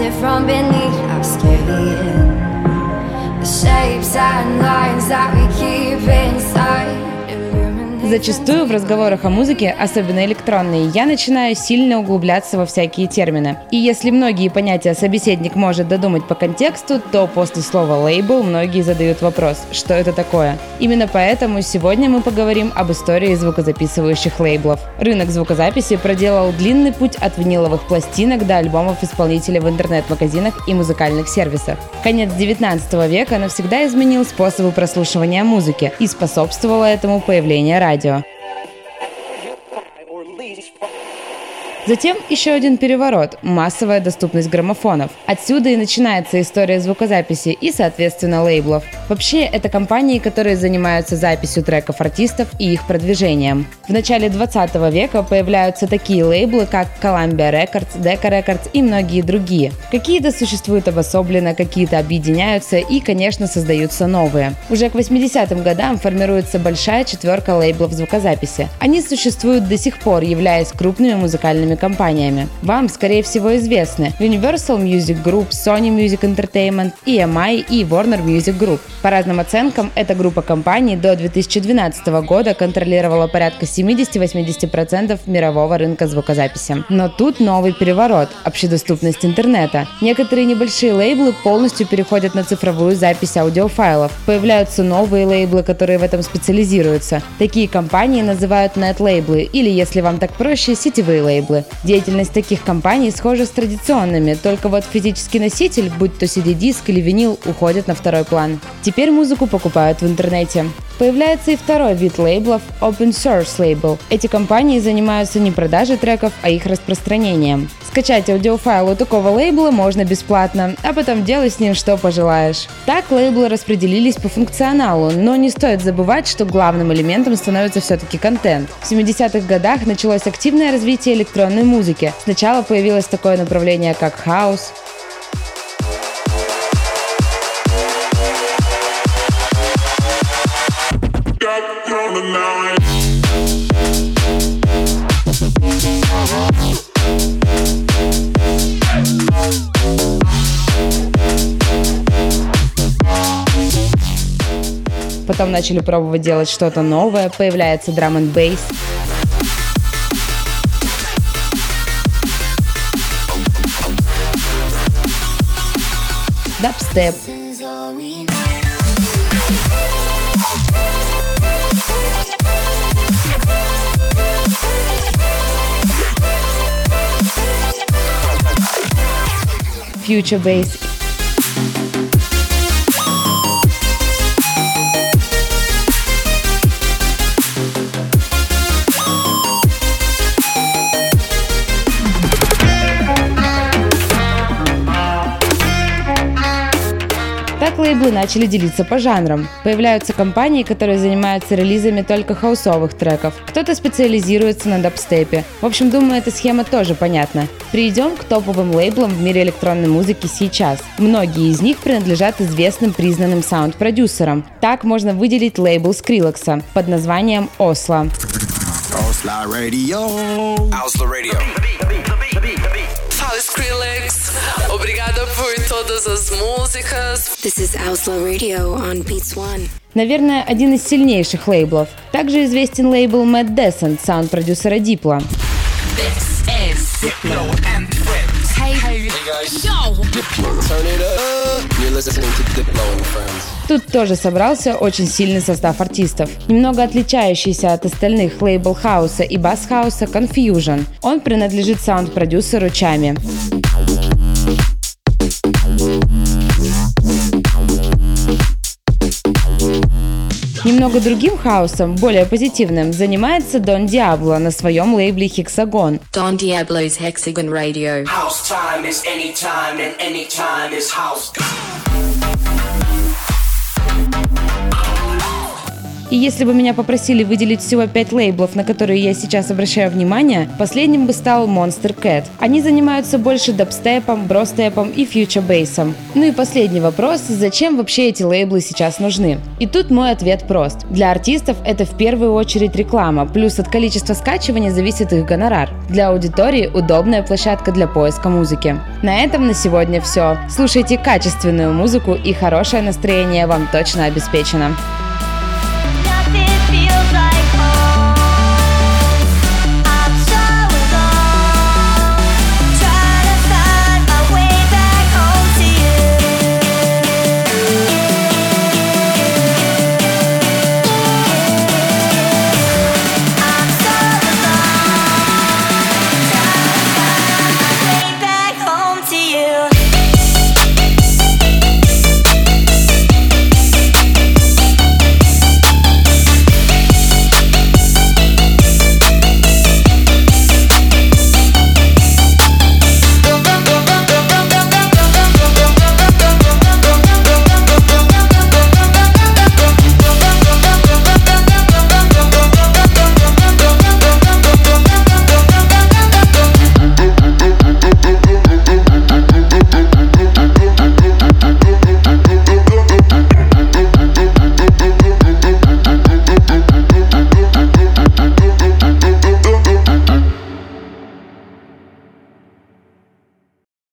erupted from beneath our skin. The shapes and lines that we keep inside. Зачастую в разговорах о музыке, особенно электронной, я начинаю сильно углубляться во всякие термины. И если многие понятия собеседник может додумать по контексту, то после слова «лейбл» многие задают вопрос, что это такое. Именно поэтому сегодня мы поговорим об истории звукозаписывающих лейблов. Рынок звукозаписи проделал длинный путь от виниловых пластинок до альбомов исполнителей в интернет-магазинах и музыкальных сервисах. Конец 19 века навсегда изменил способы прослушивания музыки и способствовало этому появление радио радио. Затем еще один переворот – массовая доступность граммофонов. Отсюда и начинается история звукозаписи и, соответственно, лейблов. Вообще, это компании, которые занимаются записью треков артистов и их продвижением. В начале 20 века появляются такие лейблы, как Columbia Records, Decca Records и многие другие. Какие-то существуют обособленно, какие-то объединяются и, конечно, создаются новые. Уже к 80-м годам формируется большая четверка лейблов звукозаписи. Они существуют до сих пор, являясь крупными музыкальными компаниями. Вам, скорее всего, известны Universal Music Group, Sony Music Entertainment, EMI и Warner Music Group. По разным оценкам, эта группа компаний до 2012 года контролировала порядка 70-80% мирового рынка звукозаписи. Но тут новый переворот – общедоступность интернета. Некоторые небольшие лейблы полностью переходят на цифровую запись аудиофайлов. Появляются новые лейблы, которые в этом специализируются. Такие компании называют нет-лейблы или, если вам так проще, сетевые лейблы. Деятельность таких компаний схожа с традиционными, только вот физический носитель, будь то CD-диск или винил, уходит на второй план. Теперь музыку покупают в интернете. Появляется и второй вид лейблов – Open Source Label. Эти компании занимаются не продажей треков, а их распространением. Скачать аудиофайл у такого лейбла можно бесплатно, а потом делай с ним что пожелаешь. Так лейблы распределились по функционалу, но не стоит забывать, что главным элементом становится все-таки контент. В 70-х годах началось активное развитие электронной музыки. Сначала появилось такое направление, как хаус, Потом начали пробовать делать что-то новое, появляется драм н бейс. Дабстеп. Future Bass лейблы начали делиться по жанрам. Появляются компании, которые занимаются релизами только хаусовых треков. Кто-то специализируется на дабстепе. В общем, думаю, эта схема тоже понятна. Перейдем к топовым лейблам в мире электронной музыки сейчас. Многие из них принадлежат известным признанным саунд-продюсерам. Так можно выделить лейбл Скриллекса под названием «Осло». Osla Radio. Osla Radio. Skrillex. Obrigada por todas as músicas. This is OWSLA Radio on Beats One. Наверное, один из сильнейших лейблов. Также известен лейбл Mad Decent, саунд-продюсера Дипла. This is Diplo and Friends. Hey, hey, guys. Yo! Diplo. Turn it up. Тут тоже собрался очень сильный состав артистов. Немного отличающийся от остальных лейбл хауса и бас хауса Confession. Он принадлежит саунд-продюсеру Tchami. Немного другим хаосом, более позитивным, занимается Дон Диабло на своем лейбле Hexagon. Don Diablo's Hexagon Radio. House time is anytime and anytime is house. И если бы меня попросили выделить всего 5 лейблов, на которые я сейчас обращаю внимание, последним бы стал Monster Cat. Они занимаются больше дабстепом, бростепом и фьючербейсом. Ну и последний вопрос, зачем вообще эти лейблы сейчас нужны? И тут мой ответ прост. Для артистов это в первую очередь реклама, плюс от количества скачивания зависит их гонорар. Для аудитории удобная площадка для поиска музыки. На этом на сегодня все. Слушайте качественную музыку и хорошее настроение вам точно обеспечено.